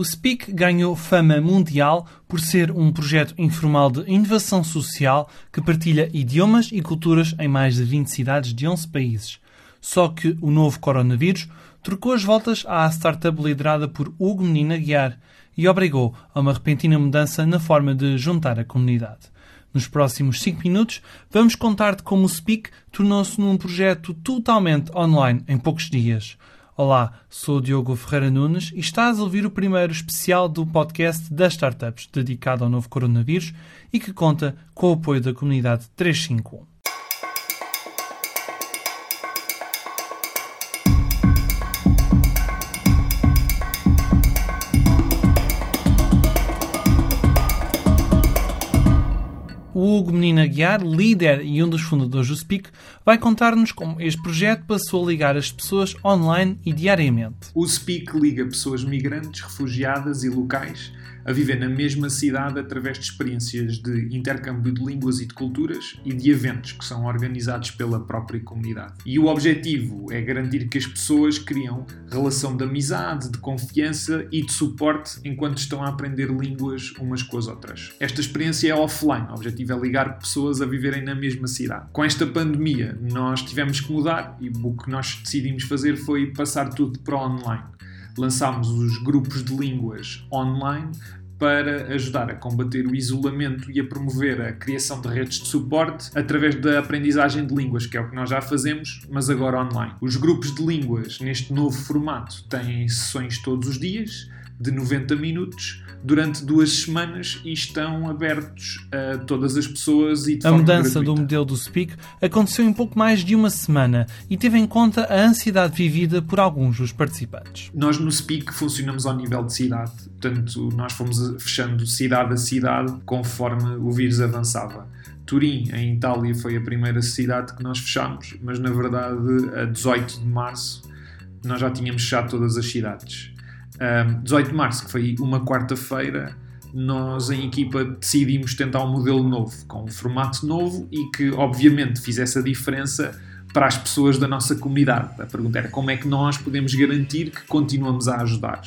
O Speak ganhou fama mundial por ser um projeto informal de inovação social que partilha idiomas e culturas em mais de 20 cidades de 11 países. Só que o novo coronavírus trocou as voltas à startup liderada por Hugo Menina Guiar e obrigou a uma repentina mudança na forma de juntar a comunidade. Nos próximos 5 minutos, vamos contar-te como o Speak tornou-se num projeto totalmente online em poucos dias. Olá, sou Diogo Ferreira Nunes e estás a ouvir o primeiro especial do podcast das startups dedicado ao novo coronavírus e que conta com o apoio da comunidade 351. O Hugo Menina Guiar, líder e um dos fundadores do Speak, vai contar-nos como este projeto passou a ligar as pessoas online e diariamente. O Speak liga pessoas migrantes, refugiadas e locais a viver na mesma cidade através de experiências de intercâmbio de línguas e de culturas e de eventos que são organizados pela própria comunidade. E o objetivo é garantir que as pessoas criam relação de amizade, de confiança e de suporte enquanto estão a aprender línguas umas com as outras. Esta experiência é offline, o objetivo é ligar pessoas a viverem na mesma cidade. Com esta pandemia, nós tivemos que mudar e o que nós decidimos fazer foi passar tudo para online lançámos os grupos de línguas online para ajudar a combater o isolamento e a promover a criação de redes de suporte através da aprendizagem de línguas, que é o que nós já fazemos, mas agora online. Os grupos de línguas, neste novo formato, têm sessões todos os dias, de 90 minutos, durante duas semanas e estão abertos a todas as pessoas e de A mudança gratuita. do modelo do Speak aconteceu em pouco mais de uma semana e teve em conta a ansiedade vivida por alguns dos participantes. Nós no Speak funcionamos ao nível de cidade, portanto, nós fomos fechando cidade a cidade conforme o vírus avançava. Turim, em Itália, foi a primeira cidade que nós fechámos, mas na verdade, a 18 de março, nós já tínhamos fechado todas as cidades. Um, 18 de março, que foi uma quarta-feira, nós em equipa decidimos tentar um modelo novo, com um formato novo e que obviamente fizesse a diferença para as pessoas da nossa comunidade. A pergunta era como é que nós podemos garantir que continuamos a ajudar.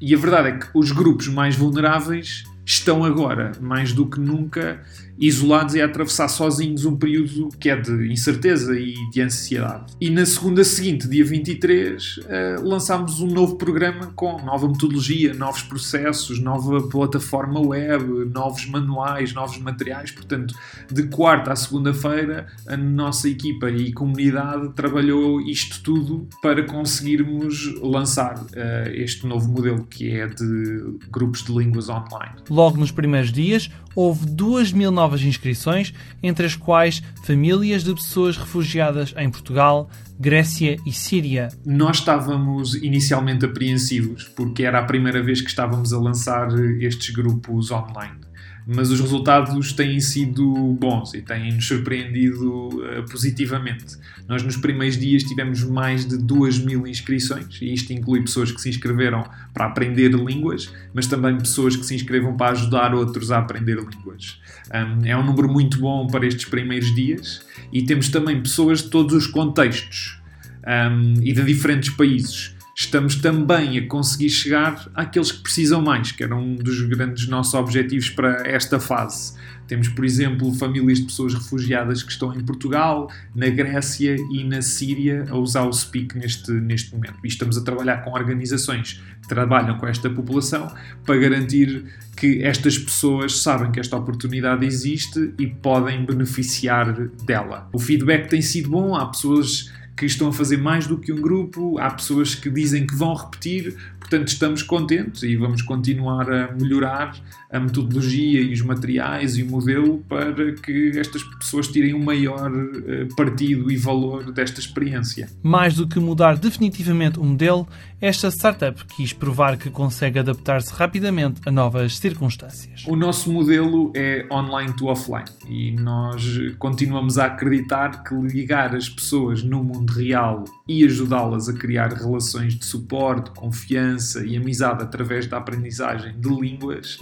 E a verdade é que os grupos mais vulneráveis estão agora, mais do que nunca, isolados e a atravessar sozinhos um período que é de incerteza e de ansiedade. E na segunda seguinte, dia 23, eh, lançámos um novo programa com nova metodologia, novos processos, nova plataforma web, novos manuais, novos materiais. Portanto, de quarta à segunda-feira, a nossa equipa e comunidade trabalhou isto tudo para conseguirmos lançar uh, este novo modelo que é de grupos de línguas online. Logo nos primeiros dias, houve 2 mil novas inscrições, entre as quais famílias de pessoas refugiadas em Portugal, Grécia e Síria. Nós estávamos inicialmente apreensivos, porque era a primeira vez que estávamos a lançar estes grupos online mas os resultados têm sido bons e têm-nos surpreendido uh, positivamente. Nós, nos primeiros dias, tivemos mais de 2 mil inscrições, e isto inclui pessoas que se inscreveram para aprender línguas, mas também pessoas que se inscrevam para ajudar outros a aprender línguas. Um, é um número muito bom para estes primeiros dias, e temos também pessoas de todos os contextos um, e de diferentes países estamos também a conseguir chegar àqueles que precisam mais, que era um dos grandes nossos objetivos para esta fase. Temos, por exemplo, famílias de pessoas refugiadas que estão em Portugal, na Grécia e na Síria a usar o Speak neste, neste momento. E estamos a trabalhar com organizações que trabalham com esta população para garantir que estas pessoas sabem que esta oportunidade existe e podem beneficiar dela. O feedback tem sido bom, há pessoas que estão a fazer mais do que um grupo, há pessoas que dizem que vão repetir, portanto estamos contentes e vamos continuar a melhorar a metodologia e os materiais e o modelo para que estas pessoas tirem um maior eh, partido e valor desta experiência. Mais do que mudar definitivamente o modelo, esta startup quis provar que consegue adaptar-se rapidamente a novas circunstâncias. O nosso modelo é online to offline e nós continuamos a acreditar que ligar as pessoas no mundo real e ajudá-las a criar relações de suporte, confiança e amizade através da aprendizagem de línguas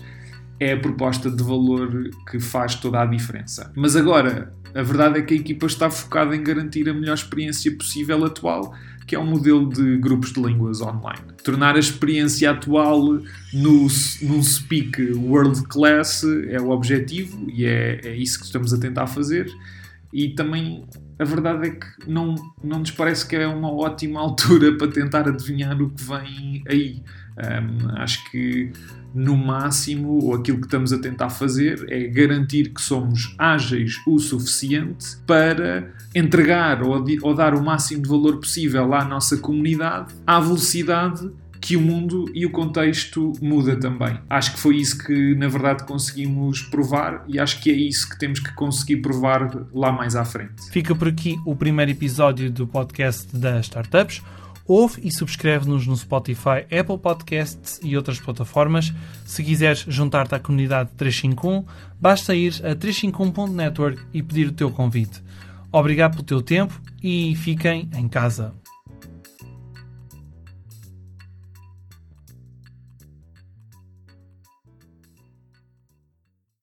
é a proposta de valor que faz toda a diferença. Mas agora, a verdade é que a equipa está focada em garantir a melhor experiência possível atual, que é um modelo de grupos de línguas online. Tornar a experiência atual no, num speak world class é o objetivo e é, é isso que estamos a tentar fazer. E também a verdade é que não, não nos parece que é uma ótima altura para tentar adivinhar o que vem aí. Um, acho que no máximo, aquilo que estamos a tentar fazer é garantir que somos ágeis o suficiente para entregar ou, ou dar o máximo de valor possível à nossa comunidade à velocidade que o mundo e o contexto muda também. Acho que foi isso que, na verdade, conseguimos provar e acho que é isso que temos que conseguir provar lá mais à frente. Fica por aqui o primeiro episódio do podcast das Startups. Ouve e subscreve-nos no Spotify, Apple Podcasts e outras plataformas. Se quiseres juntar-te à comunidade 351, basta ir a 351.network e pedir o teu convite. Obrigado pelo teu tempo e fiquem em casa.